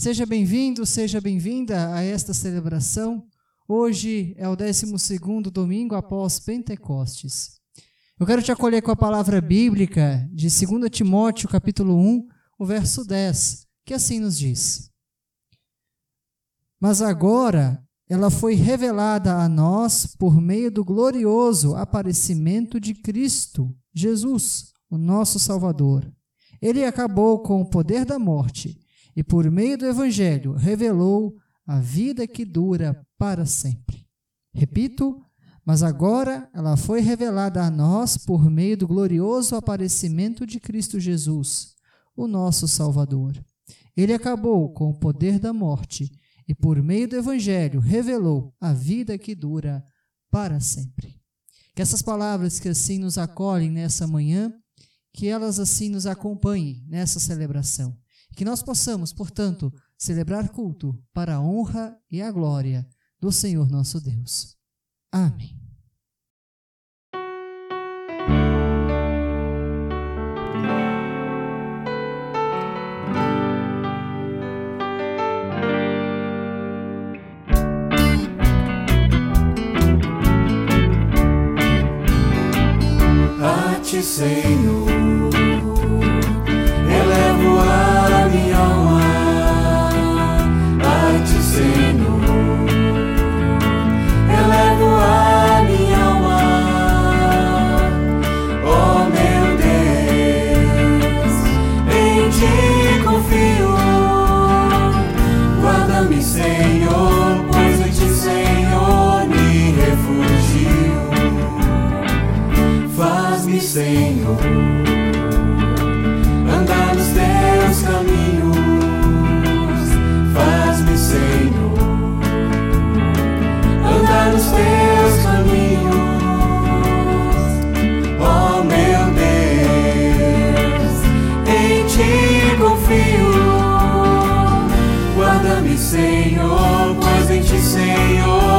Seja bem-vindo, seja bem-vinda a esta celebração. Hoje é o 12 domingo após Pentecostes. Eu quero te acolher com a palavra bíblica de 2 Timóteo, capítulo 1, o verso 10, que assim nos diz: Mas agora ela foi revelada a nós por meio do glorioso aparecimento de Cristo, Jesus, o nosso Salvador ele acabou com o poder da morte e, por meio do Evangelho, revelou a vida que dura para sempre. Repito, mas agora ela foi revelada a nós por meio do glorioso aparecimento de Cristo Jesus, o nosso Salvador. Ele acabou com o poder da morte e, por meio do Evangelho, revelou a vida que dura para sempre. Que essas palavras que assim nos acolhem nessa manhã que elas assim nos acompanhem nessa celebração. Que nós possamos, portanto, celebrar culto para a honra e a glória do Senhor nosso Deus. Amém. Senhor. Senhor, pois em ti, Senhor.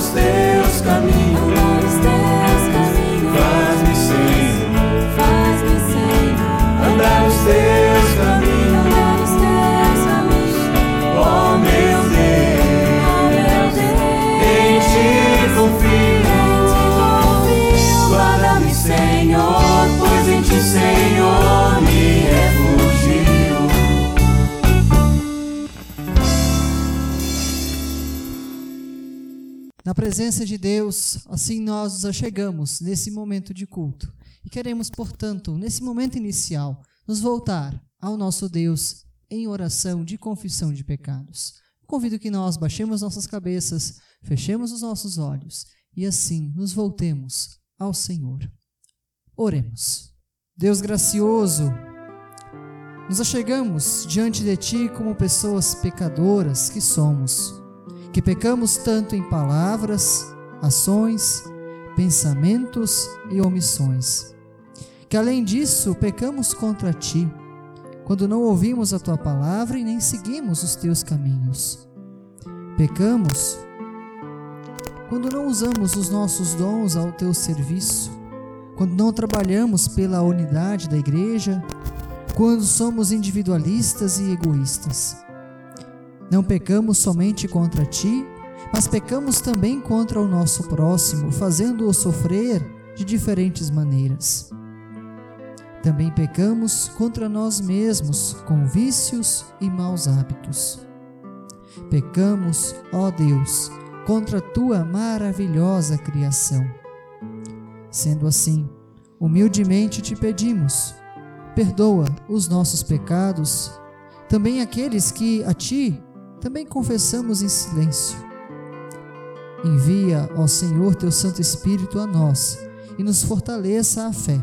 os teus caminhos. Na presença de Deus, assim nós nos achegamos nesse momento de culto. E queremos, portanto, nesse momento inicial, nos voltar ao nosso Deus em oração de confissão de pecados. Convido que nós baixemos nossas cabeças, fechemos os nossos olhos e assim nos voltemos ao Senhor. Oremos. Deus gracioso, nos achegamos diante de Ti como pessoas pecadoras que somos que pecamos tanto em palavras, ações, pensamentos e omissões. Que além disso, pecamos contra ti, quando não ouvimos a tua palavra e nem seguimos os teus caminhos. Pecamos quando não usamos os nossos dons ao teu serviço, quando não trabalhamos pela unidade da igreja, quando somos individualistas e egoístas. Não pecamos somente contra ti, mas pecamos também contra o nosso próximo, fazendo-o sofrer de diferentes maneiras. Também pecamos contra nós mesmos, com vícios e maus hábitos. Pecamos, ó Deus, contra tua maravilhosa criação. Sendo assim, humildemente te pedimos, perdoa os nossos pecados, também aqueles que a ti também confessamos em silêncio. Envia, ó Senhor, teu Santo Espírito a nós e nos fortaleça a fé.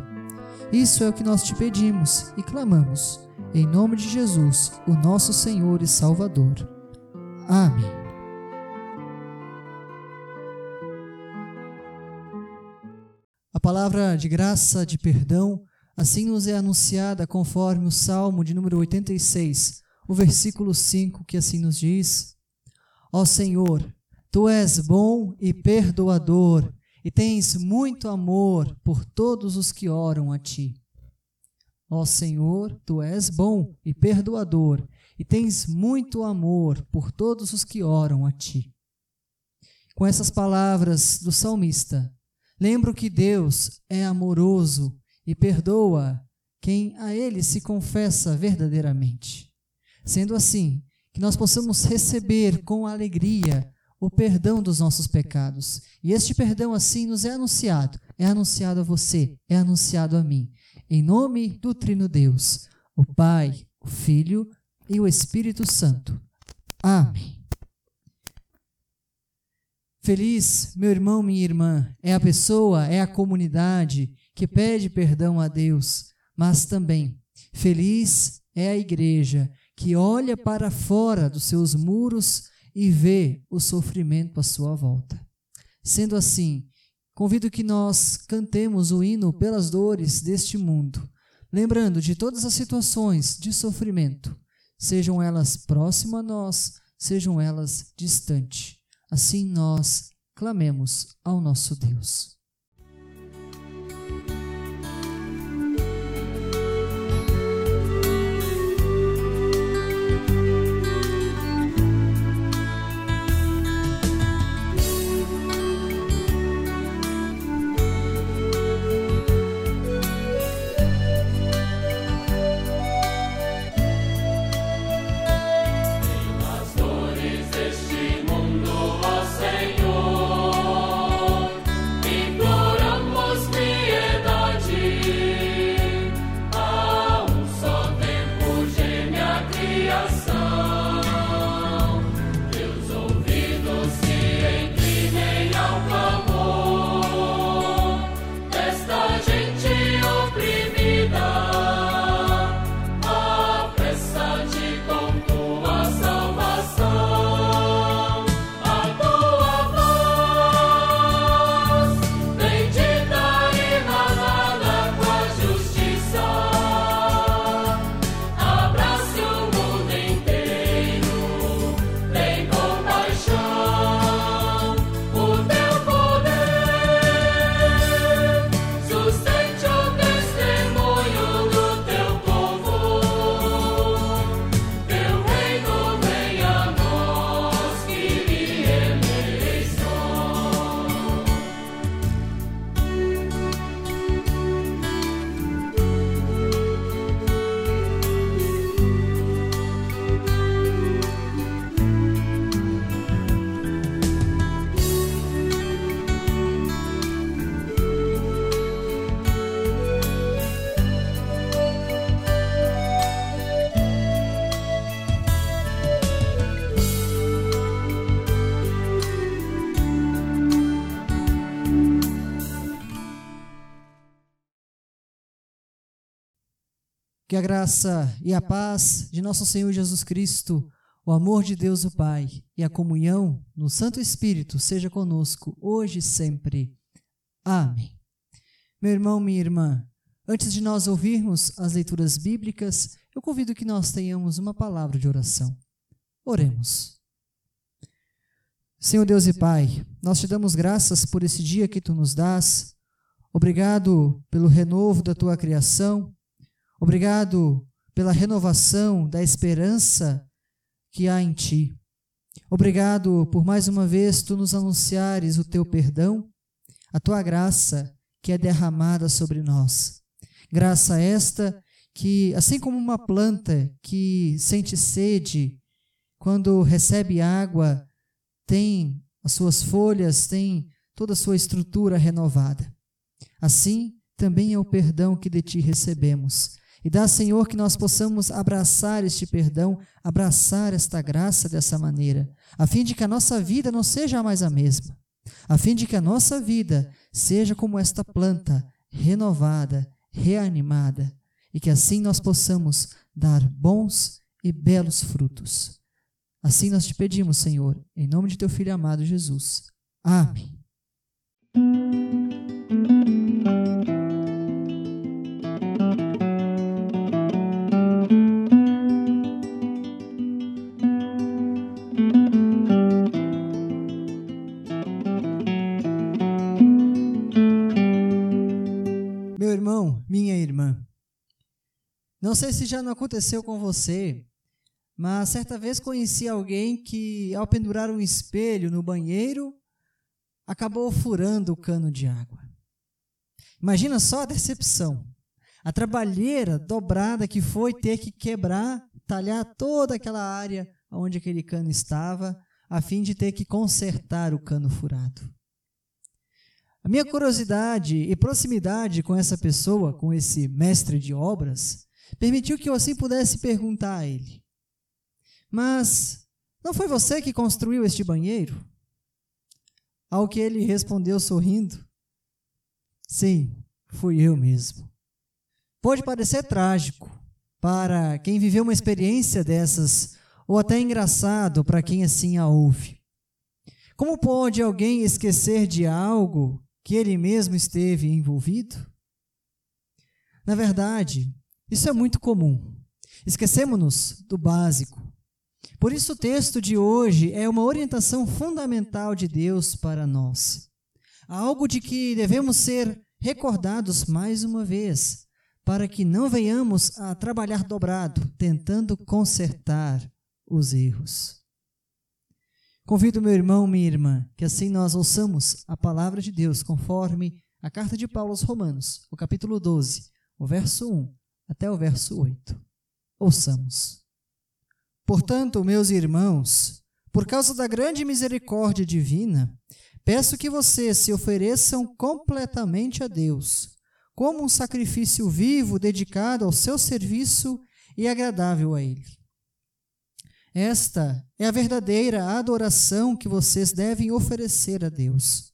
Isso é o que nós te pedimos e clamamos, em nome de Jesus, o nosso Senhor e Salvador. Amém. A palavra de graça, de perdão, assim nos é anunciada conforme o Salmo de número 86, o versículo 5, que assim nos diz: Ó Senhor, tu és bom e perdoador, e tens muito amor por todos os que oram a ti. Ó Senhor, tu és bom e perdoador, e tens muito amor por todos os que oram a ti. Com essas palavras do salmista, lembro que Deus é amoroso e perdoa quem a ele se confessa verdadeiramente. Sendo assim, que nós possamos receber com alegria o perdão dos nossos pecados. E este perdão assim nos é anunciado, é anunciado a você, é anunciado a mim. Em nome do Trino Deus, o Pai, o Filho e o Espírito Santo. Amém. Feliz, meu irmão, minha irmã, é a pessoa, é a comunidade que pede perdão a Deus, mas também feliz é a igreja que olha para fora dos seus muros e vê o sofrimento à sua volta. Sendo assim, convido que nós cantemos o hino pelas dores deste mundo, lembrando de todas as situações de sofrimento sejam elas próximas a nós, sejam elas distantes. Assim nós clamemos ao nosso Deus. A graça e a paz de nosso Senhor Jesus Cristo, o amor de Deus o Pai e a comunhão no Santo Espírito seja conosco hoje e sempre. Amém. Meu irmão, minha irmã, antes de nós ouvirmos as leituras bíblicas, eu convido que nós tenhamos uma palavra de oração. Oremos. Senhor Deus e Pai, nós te damos graças por esse dia que tu nos dás. Obrigado pelo renovo da tua criação. Obrigado pela renovação da esperança que há em Ti. Obrigado por mais uma vez tu nos anunciares o teu perdão, a tua graça que é derramada sobre nós. Graça esta que, assim como uma planta que sente sede, quando recebe água, tem as suas folhas, tem toda a sua estrutura renovada. Assim também é o perdão que de ti recebemos. E dá, Senhor, que nós possamos abraçar este perdão, abraçar esta graça dessa maneira, a fim de que a nossa vida não seja mais a mesma, a fim de que a nossa vida seja como esta planta, renovada, reanimada, e que assim nós possamos dar bons e belos frutos. Assim nós te pedimos, Senhor, em nome de teu Filho amado Jesus. Amém. Não sei se já não aconteceu com você, mas certa vez conheci alguém que, ao pendurar um espelho no banheiro, acabou furando o cano de água. Imagina só a decepção. A trabalheira dobrada que foi ter que quebrar, talhar toda aquela área onde aquele cano estava, a fim de ter que consertar o cano furado. A minha curiosidade e proximidade com essa pessoa, com esse mestre de obras, permitiu que eu assim pudesse perguntar a ele: Mas não foi você que construiu este banheiro? Ao que ele respondeu sorrindo: Sim, fui eu mesmo. Pode parecer trágico para quem viveu uma experiência dessas, ou até engraçado para quem assim a ouve. Como pode alguém esquecer de algo que ele mesmo esteve envolvido? Na verdade, isso é muito comum. Esquecemos-nos do básico. Por isso, o texto de hoje é uma orientação fundamental de Deus para nós. Algo de que devemos ser recordados mais uma vez, para que não venhamos a trabalhar dobrado, tentando consertar os erros. Convido meu irmão, minha irmã, que assim nós ouçamos a palavra de Deus conforme a carta de Paulo aos Romanos, o capítulo 12, o verso 1 até o verso 8. Ouçamos. Portanto, meus irmãos, por causa da grande misericórdia divina, peço que vocês se ofereçam completamente a Deus, como um sacrifício vivo dedicado ao seu serviço e agradável a Ele. Esta é a verdadeira adoração que vocês devem oferecer a Deus.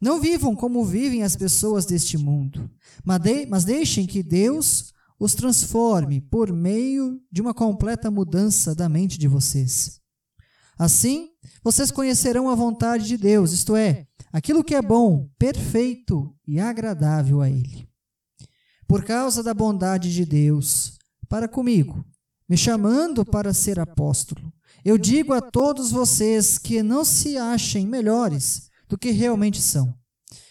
Não vivam como vivem as pessoas deste mundo, mas deixem que Deus os transforme por meio de uma completa mudança da mente de vocês. Assim, vocês conhecerão a vontade de Deus, isto é, aquilo que é bom, perfeito e agradável a Ele. Por causa da bondade de Deus para comigo, me chamando para ser apóstolo, eu digo a todos vocês que não se achem melhores do que realmente são.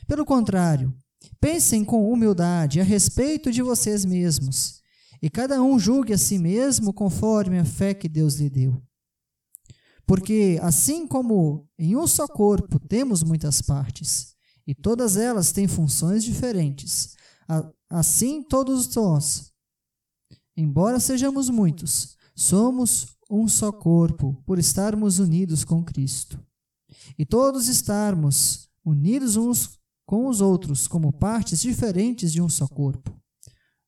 Pelo contrário, Pensem com humildade a respeito de vocês mesmos, e cada um julgue a si mesmo conforme a fé que Deus lhe deu. Porque, assim como em um só corpo temos muitas partes, e todas elas têm funções diferentes, assim todos nós, embora sejamos muitos, somos um só corpo, por estarmos unidos com Cristo. E todos estarmos unidos uns com os outros como partes diferentes de um só corpo.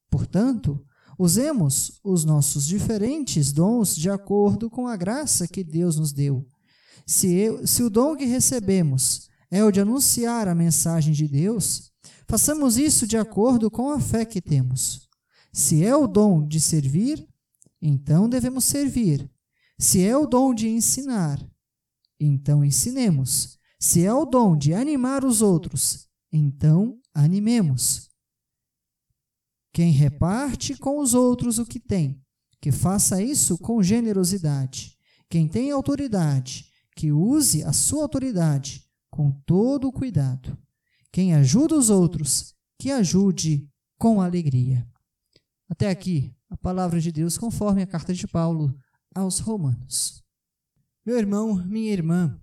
Portanto, usemos os nossos diferentes dons de acordo com a graça que Deus nos deu. Se, eu, se o dom que recebemos é o de anunciar a mensagem de Deus, façamos isso de acordo com a fé que temos. Se é o dom de servir, então devemos servir. Se é o dom de ensinar, então ensinemos. Se é o dom de animar os outros, então, animemos. Quem reparte com os outros o que tem, que faça isso com generosidade. Quem tem autoridade, que use a sua autoridade com todo o cuidado. Quem ajuda os outros, que ajude com alegria. Até aqui, a palavra de Deus conforme a carta de Paulo aos Romanos. Meu irmão, minha irmã,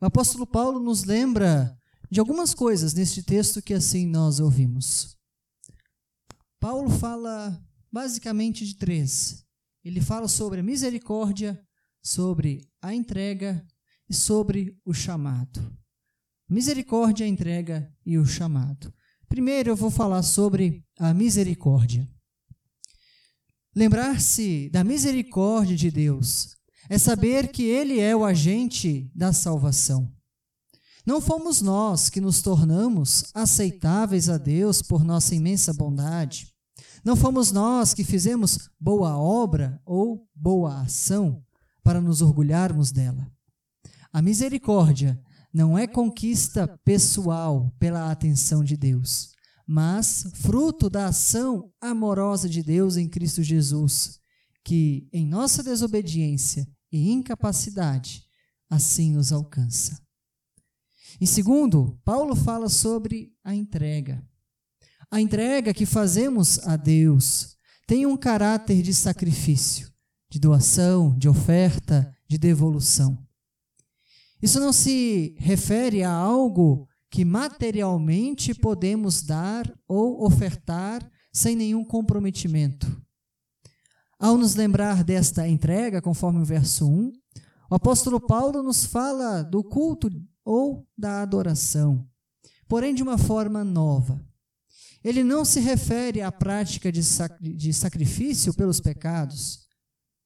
o apóstolo Paulo nos lembra de algumas coisas neste texto que assim nós ouvimos. Paulo fala basicamente de três. Ele fala sobre a misericórdia, sobre a entrega e sobre o chamado. Misericórdia, entrega e o chamado. Primeiro eu vou falar sobre a misericórdia. Lembrar-se da misericórdia de Deus é saber que Ele é o agente da salvação. Não fomos nós que nos tornamos aceitáveis a Deus por nossa imensa bondade. Não fomos nós que fizemos boa obra ou boa ação para nos orgulharmos dela. A misericórdia não é conquista pessoal pela atenção de Deus, mas fruto da ação amorosa de Deus em Cristo Jesus, que em nossa desobediência e incapacidade assim nos alcança. Em segundo, Paulo fala sobre a entrega. A entrega que fazemos a Deus tem um caráter de sacrifício, de doação, de oferta, de devolução. Isso não se refere a algo que materialmente podemos dar ou ofertar sem nenhum comprometimento. Ao nos lembrar desta entrega, conforme o verso 1, o apóstolo Paulo nos fala do culto ou da adoração, porém de uma forma nova. Ele não se refere à prática de, de sacrifício pelos pecados,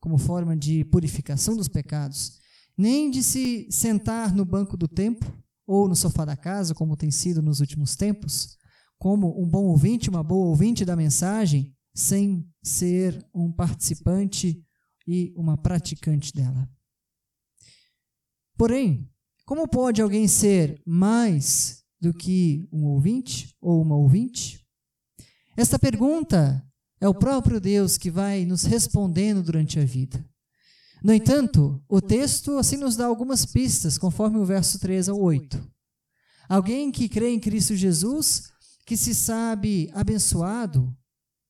como forma de purificação dos pecados, nem de se sentar no banco do templo ou no sofá da casa, como tem sido nos últimos tempos, como um bom ouvinte, uma boa ouvinte da mensagem, sem ser um participante e uma praticante dela. Porém, como pode alguém ser mais do que um ouvinte ou uma ouvinte? Esta pergunta é o próprio Deus que vai nos respondendo durante a vida. No entanto, o texto assim nos dá algumas pistas, conforme o verso 3 ao 8. Alguém que crê em Cristo Jesus, que se sabe abençoado,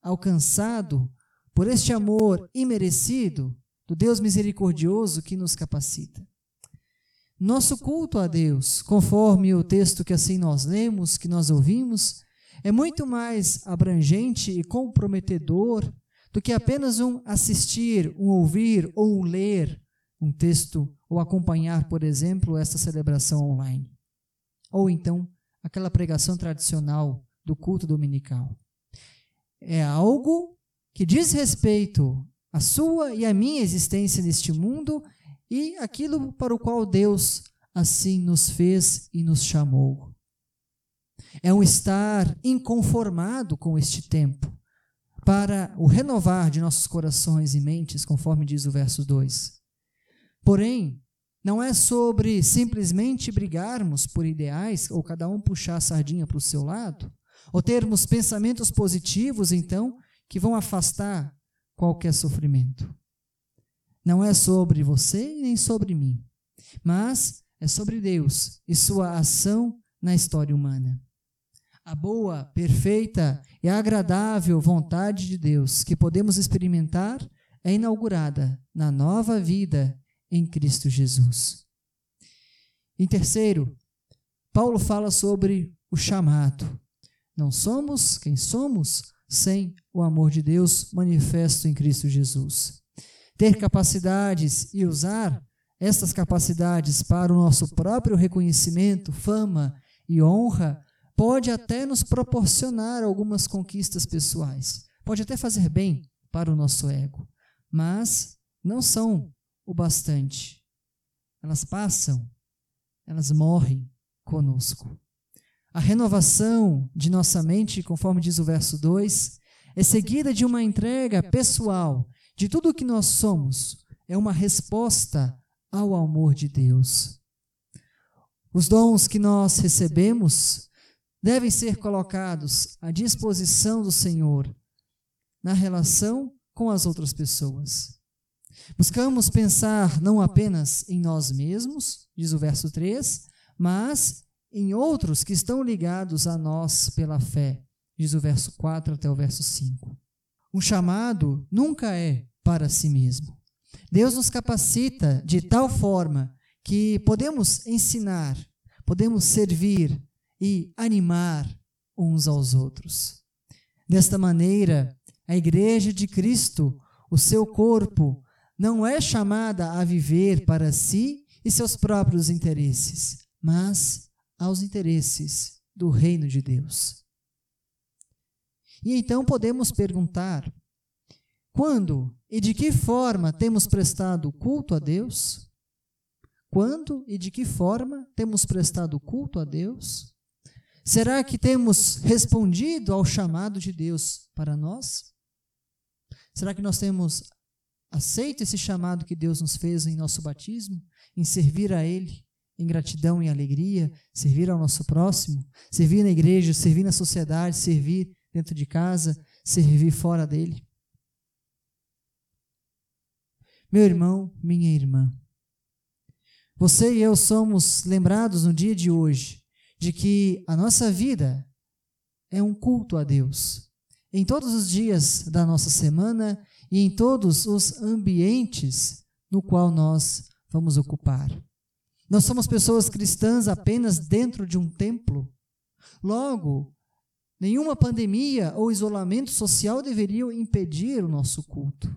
alcançado por este amor imerecido do Deus misericordioso que nos capacita. Nosso culto a Deus, conforme o texto que assim nós lemos, que nós ouvimos, é muito mais abrangente e comprometedor do que apenas um assistir, um ouvir ou um ler um texto ou acompanhar, por exemplo, esta celebração online. Ou então aquela pregação tradicional do culto dominical. É algo que diz respeito à sua e à minha existência neste mundo e aquilo para o qual Deus assim nos fez e nos chamou. É um estar inconformado com este tempo, para o renovar de nossos corações e mentes, conforme diz o verso 2. Porém, não é sobre simplesmente brigarmos por ideais ou cada um puxar a sardinha para o seu lado, ou termos pensamentos positivos, então, que vão afastar qualquer sofrimento. Não é sobre você nem sobre mim, mas é sobre Deus e sua ação na história humana. A boa, perfeita e agradável vontade de Deus que podemos experimentar é inaugurada na nova vida em Cristo Jesus. Em terceiro, Paulo fala sobre o chamado. Não somos quem somos sem o amor de Deus manifesto em Cristo Jesus. Ter capacidades e usar essas capacidades para o nosso próprio reconhecimento, fama e honra pode até nos proporcionar algumas conquistas pessoais, pode até fazer bem para o nosso ego, mas não são o bastante. Elas passam, elas morrem conosco. A renovação de nossa mente, conforme diz o verso 2, é seguida de uma entrega pessoal de tudo o que nós somos. É uma resposta ao amor de Deus. Os dons que nós recebemos devem ser colocados à disposição do Senhor na relação com as outras pessoas. Buscamos pensar não apenas em nós mesmos, diz o verso 3, mas em outros que estão ligados a nós pela fé, diz o verso 4 até o verso 5. Um chamado nunca é para si mesmo. Deus nos capacita de tal forma que podemos ensinar, podemos servir e animar uns aos outros. Desta maneira, a Igreja de Cristo, o seu corpo, não é chamada a viver para si e seus próprios interesses, mas aos interesses do reino de Deus. E então podemos perguntar: quando e de que forma temos prestado culto a Deus? Quando e de que forma temos prestado culto a Deus? Será que temos respondido ao chamado de Deus para nós? Será que nós temos aceito esse chamado que Deus nos fez em nosso batismo, em servir a Ele, em gratidão e alegria, servir ao nosso próximo, servir na igreja, servir na sociedade, servir dentro de casa, servir fora dele? Meu irmão, minha irmã, você e eu somos lembrados no dia de hoje de que a nossa vida é um culto a Deus. Em todos os dias da nossa semana e em todos os ambientes no qual nós vamos ocupar. Nós somos pessoas cristãs apenas dentro de um templo. Logo, nenhuma pandemia ou isolamento social deveriam impedir o nosso culto.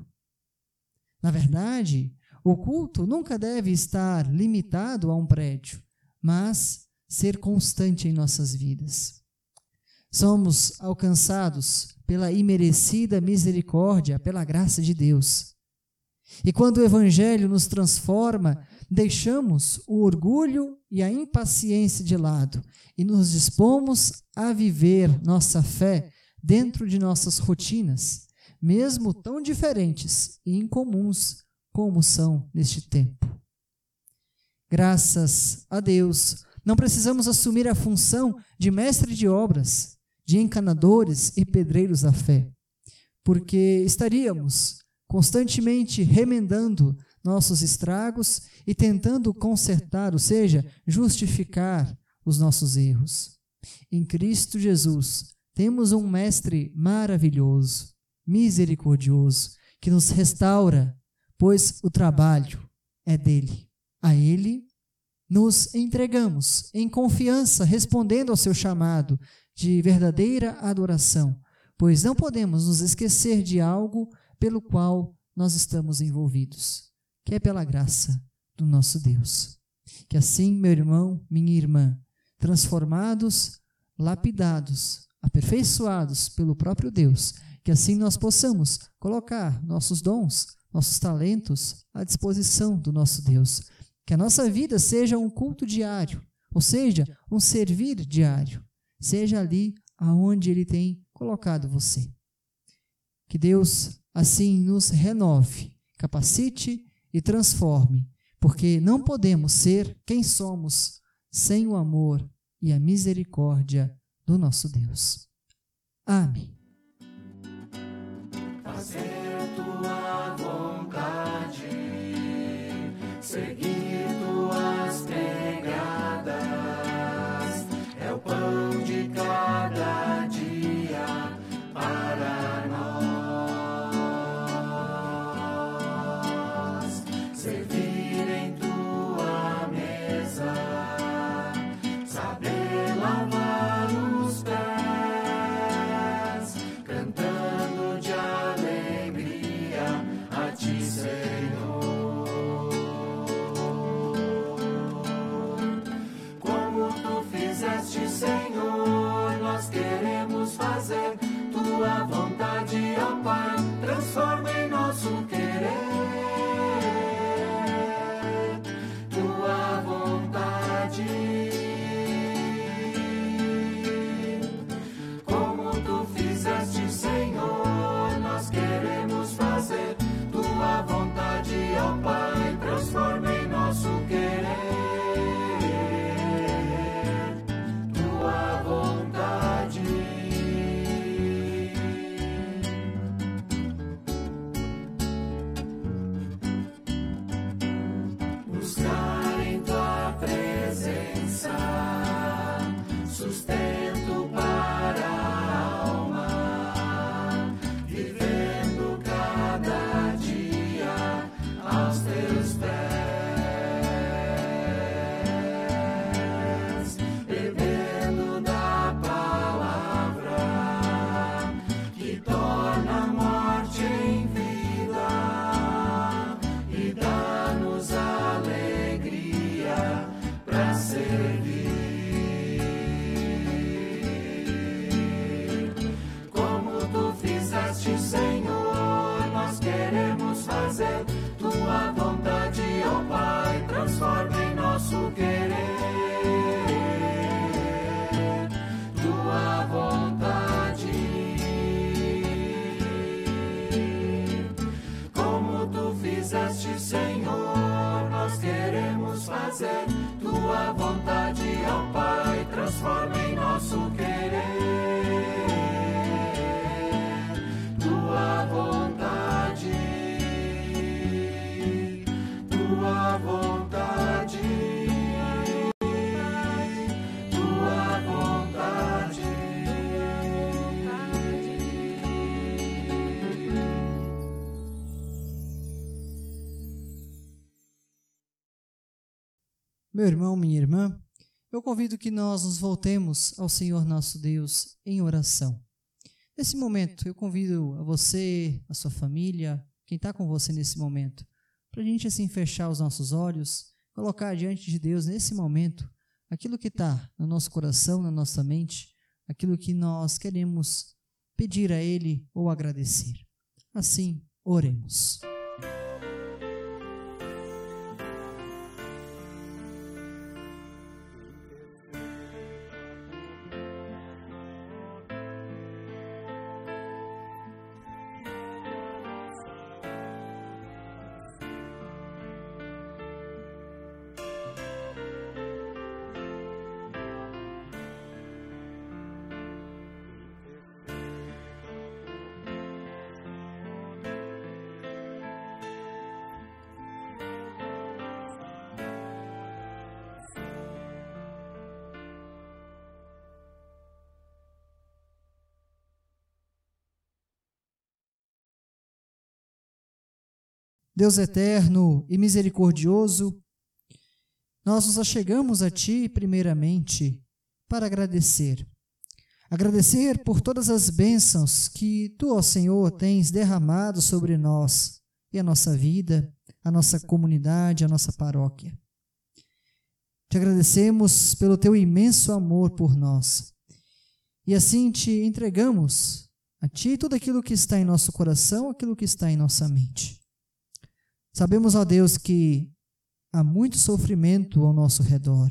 Na verdade, o culto nunca deve estar limitado a um prédio, mas ser constante em nossas vidas. Somos alcançados pela imerecida misericórdia, pela graça de Deus. E quando o Evangelho nos transforma, deixamos o orgulho e a impaciência de lado e nos dispomos a viver nossa fé dentro de nossas rotinas mesmo tão diferentes e incomuns como são neste tempo. Graças a Deus, não precisamos assumir a função de mestre de obras, de encanadores e pedreiros da fé, porque estaríamos constantemente remendando nossos estragos e tentando consertar, ou seja, justificar os nossos erros. Em Cristo Jesus, temos um mestre maravilhoso, misericordioso, que nos restaura, pois o trabalho é dele. A ele nos entregamos em confiança, respondendo ao seu chamado de verdadeira adoração, pois não podemos nos esquecer de algo pelo qual nós estamos envolvidos, que é pela graça do nosso Deus. Que assim, meu irmão, minha irmã, transformados, lapidados, aperfeiçoados pelo próprio Deus, que assim nós possamos colocar nossos dons, nossos talentos à disposição do nosso Deus. Que a nossa vida seja um culto diário, ou seja, um servir diário, seja ali aonde Ele tem colocado você. Que Deus assim nos renove, capacite e transforme, porque não podemos ser quem somos sem o amor e a misericórdia do nosso Deus. Amém. Fazer tua vontade, seguir. Meu irmão, minha irmã, eu convido que nós nos voltemos ao Senhor nosso Deus em oração. Nesse momento, eu convido a você, a sua família, quem está com você nesse momento, para a gente assim fechar os nossos olhos, colocar diante de Deus nesse momento aquilo que está no nosso coração, na nossa mente, aquilo que nós queremos pedir a Ele ou agradecer. Assim, oremos. Deus eterno e misericordioso, nós nos achegamos a Ti, primeiramente, para agradecer. Agradecer por todas as bênçãos que Tu, ó Senhor, tens derramado sobre nós e a nossa vida, a nossa comunidade, a nossa paróquia. Te agradecemos pelo Teu imenso amor por nós. E assim te entregamos a Ti tudo aquilo que está em nosso coração, aquilo que está em nossa mente. Sabemos, ó Deus, que há muito sofrimento ao nosso redor.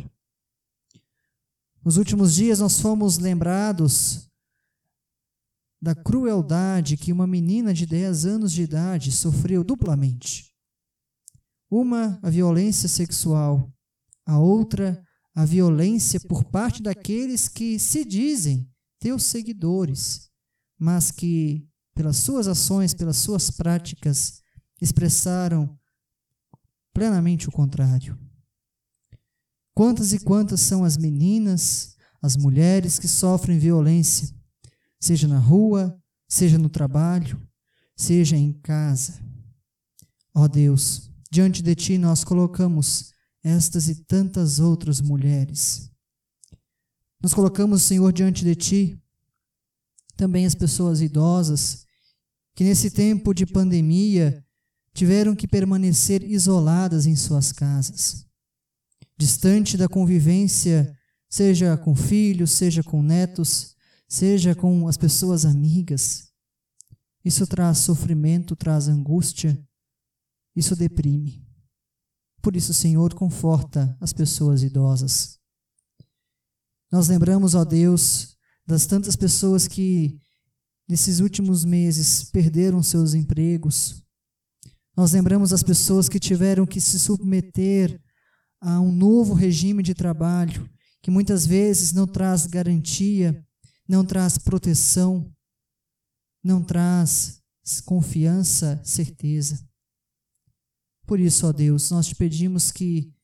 Nos últimos dias nós fomos lembrados da crueldade que uma menina de 10 anos de idade sofreu duplamente. Uma, a violência sexual, a outra, a violência por parte daqueles que se dizem teus seguidores, mas que, pelas suas ações, pelas suas práticas, expressaram plenamente o contrário. Quantas e quantas são as meninas, as mulheres que sofrem violência, seja na rua, seja no trabalho, seja em casa. Ó oh Deus, diante de Ti nós colocamos estas e tantas outras mulheres. Nós colocamos, Senhor, diante de Ti também as pessoas idosas que nesse tempo de pandemia tiveram que permanecer isoladas em suas casas, distante da convivência, seja com filhos, seja com netos, seja com as pessoas amigas. Isso traz sofrimento, traz angústia, isso deprime. Por isso, Senhor, conforta as pessoas idosas. Nós lembramos, ó Deus, das tantas pessoas que nesses últimos meses perderam seus empregos, nós lembramos as pessoas que tiveram que se submeter a um novo regime de trabalho, que muitas vezes não traz garantia, não traz proteção, não traz confiança, certeza. Por isso, ó Deus, nós te pedimos que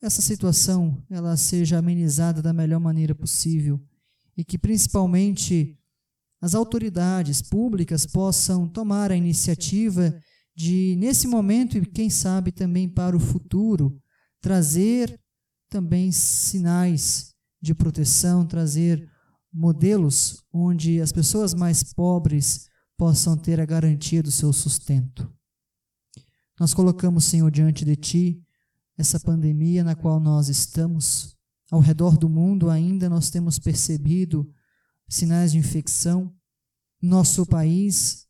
essa situação ela seja amenizada da melhor maneira possível e que principalmente as autoridades públicas possam tomar a iniciativa de, nesse momento e quem sabe também para o futuro, trazer também sinais de proteção, trazer modelos onde as pessoas mais pobres possam ter a garantia do seu sustento. Nós colocamos, Senhor, diante de Ti essa pandemia na qual nós estamos. Ao redor do mundo ainda nós temos percebido sinais de infecção. Nosso país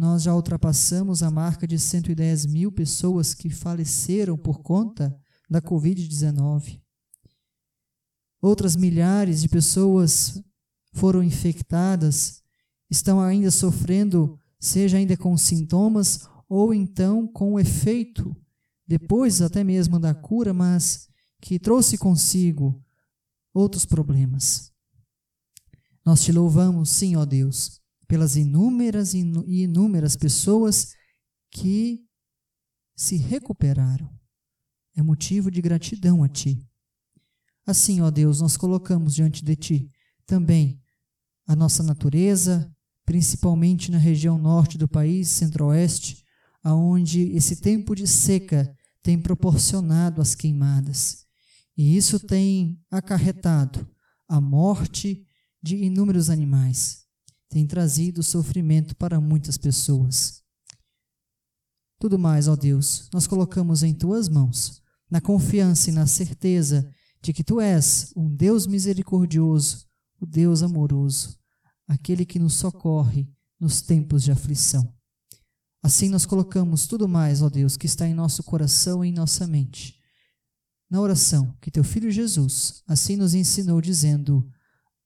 nós já ultrapassamos a marca de 110 mil pessoas que faleceram por conta da Covid-19. Outras milhares de pessoas foram infectadas, estão ainda sofrendo, seja ainda com sintomas ou então com o efeito, depois até mesmo da cura, mas que trouxe consigo outros problemas. Nós te louvamos, sim, ó Deus pelas inúmeras e inúmeras pessoas que se recuperaram. É motivo de gratidão a Ti. Assim, ó Deus, nós colocamos diante de Ti também a nossa natureza, principalmente na região norte do país, centro-oeste, aonde esse tempo de seca tem proporcionado as queimadas. E isso tem acarretado a morte de inúmeros animais, tem trazido sofrimento para muitas pessoas. Tudo mais, ó Deus, nós colocamos em tuas mãos, na confiança e na certeza de que tu és um Deus misericordioso, o Deus amoroso, aquele que nos socorre nos tempos de aflição. Assim nós colocamos tudo mais, ó Deus, que está em nosso coração e em nossa mente. Na oração que teu filho Jesus assim nos ensinou, dizendo: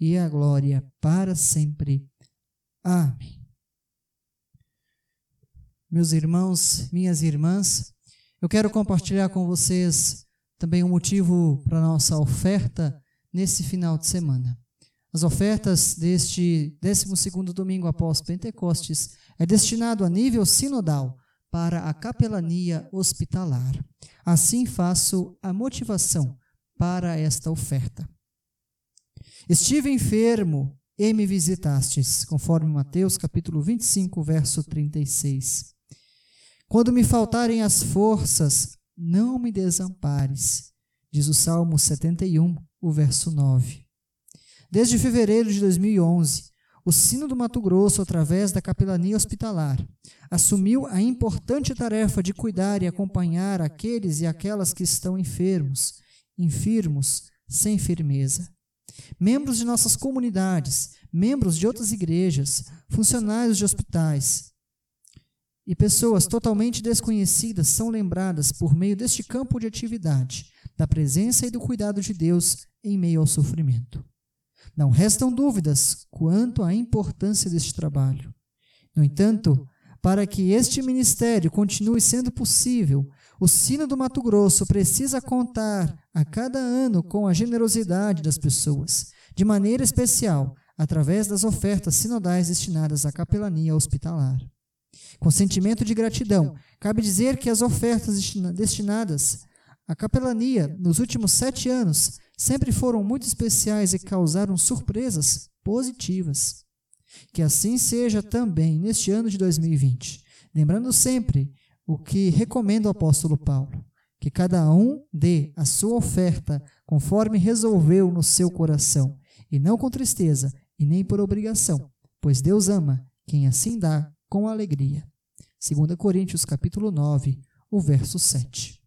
e a glória para sempre. Amém. Meus irmãos, minhas irmãs, eu quero compartilhar com vocês também um motivo para nossa oferta nesse final de semana. As ofertas deste 12 domingo após Pentecostes é destinado a nível sinodal para a capelania hospitalar. Assim faço a motivação para esta oferta. Estive enfermo e me visitastes, conforme Mateus capítulo 25, verso 36. Quando me faltarem as forças, não me desampares, diz o Salmo 71, o verso 9. Desde fevereiro de 2011, o Sino do Mato Grosso, através da capelania hospitalar, assumiu a importante tarefa de cuidar e acompanhar aqueles e aquelas que estão enfermos, enfermos, sem firmeza. Membros de nossas comunidades, membros de outras igrejas, funcionários de hospitais e pessoas totalmente desconhecidas são lembradas por meio deste campo de atividade, da presença e do cuidado de Deus em meio ao sofrimento. Não restam dúvidas quanto à importância deste trabalho. No entanto, para que este ministério continue sendo possível, o Sino do Mato Grosso precisa contar a cada ano com a generosidade das pessoas, de maneira especial através das ofertas sinodais destinadas à capelania hospitalar. Com sentimento de gratidão, cabe dizer que as ofertas destinadas à capelania nos últimos sete anos sempre foram muito especiais e causaram surpresas positivas. Que assim seja também neste ano de 2020. Lembrando sempre o que recomenda o apóstolo Paulo: que cada um dê a sua oferta conforme resolveu no seu coração, e não com tristeza e nem por obrigação, pois Deus ama quem assim dá com alegria. 2 Coríntios capítulo 9, o verso 7.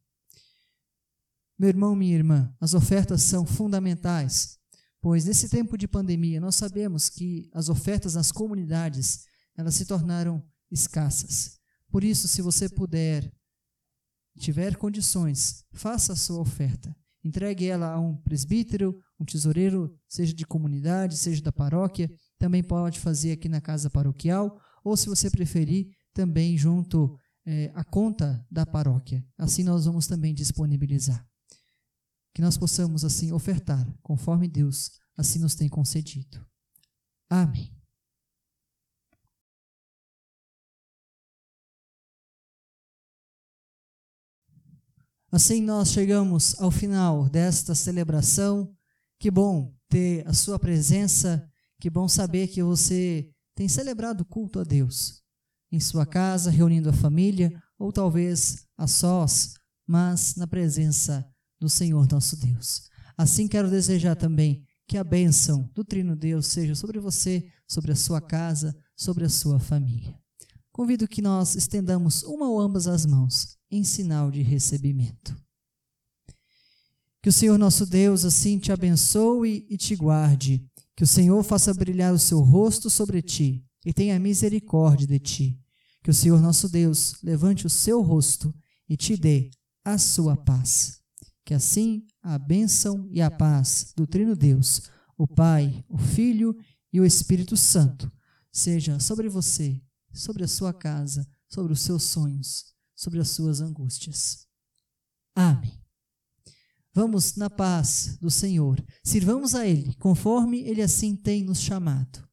Meu irmão, minha irmã, as ofertas são fundamentais, pois nesse tempo de pandemia nós sabemos que as ofertas nas comunidades elas se tornaram escassas. Por isso, se você puder, tiver condições, faça a sua oferta. Entregue ela a um presbítero, um tesoureiro, seja de comunidade, seja da paróquia. Também pode fazer aqui na casa paroquial, ou se você preferir, também junto é, à conta da paróquia. Assim nós vamos também disponibilizar que nós possamos assim ofertar conforme Deus assim nos tem concedido. Amém. Assim nós chegamos ao final desta celebração. Que bom ter a sua presença, que bom saber que você tem celebrado o culto a Deus em sua casa, reunindo a família, ou talvez a sós, mas na presença do Senhor nosso Deus. Assim quero desejar também que a bênção do Trino Deus seja sobre você, sobre a sua casa, sobre a sua família. Convido que nós estendamos uma ou ambas as mãos em sinal de recebimento. Que o Senhor nosso Deus assim te abençoe e te guarde. Que o Senhor faça brilhar o seu rosto sobre ti e tenha misericórdia de ti. Que o Senhor nosso Deus levante o seu rosto e te dê a sua paz. Que assim a bênção e a paz do Trino Deus, o Pai, o Filho e o Espírito Santo, seja sobre você, sobre a sua casa, sobre os seus sonhos, sobre as suas angústias. Amém. Vamos na paz do Senhor. Sirvamos a Ele, conforme Ele assim tem nos chamado.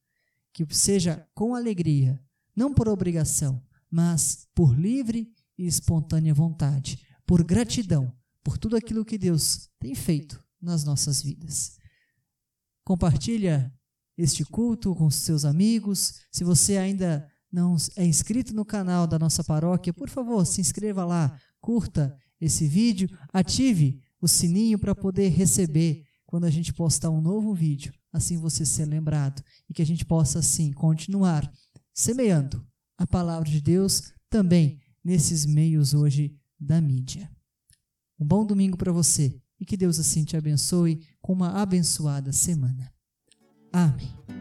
Que seja com alegria, não por obrigação, mas por livre e espontânea vontade, por gratidão por tudo aquilo que Deus tem feito nas nossas vidas. Compartilha este culto com seus amigos. Se você ainda não é inscrito no canal da nossa paróquia, por favor, se inscreva lá, curta esse vídeo, ative o sininho para poder receber quando a gente postar um novo vídeo, assim você ser lembrado e que a gente possa assim continuar semeando a palavra de Deus também nesses meios hoje da mídia. Um bom domingo para você e que Deus assim te abençoe com uma abençoada semana. Amém.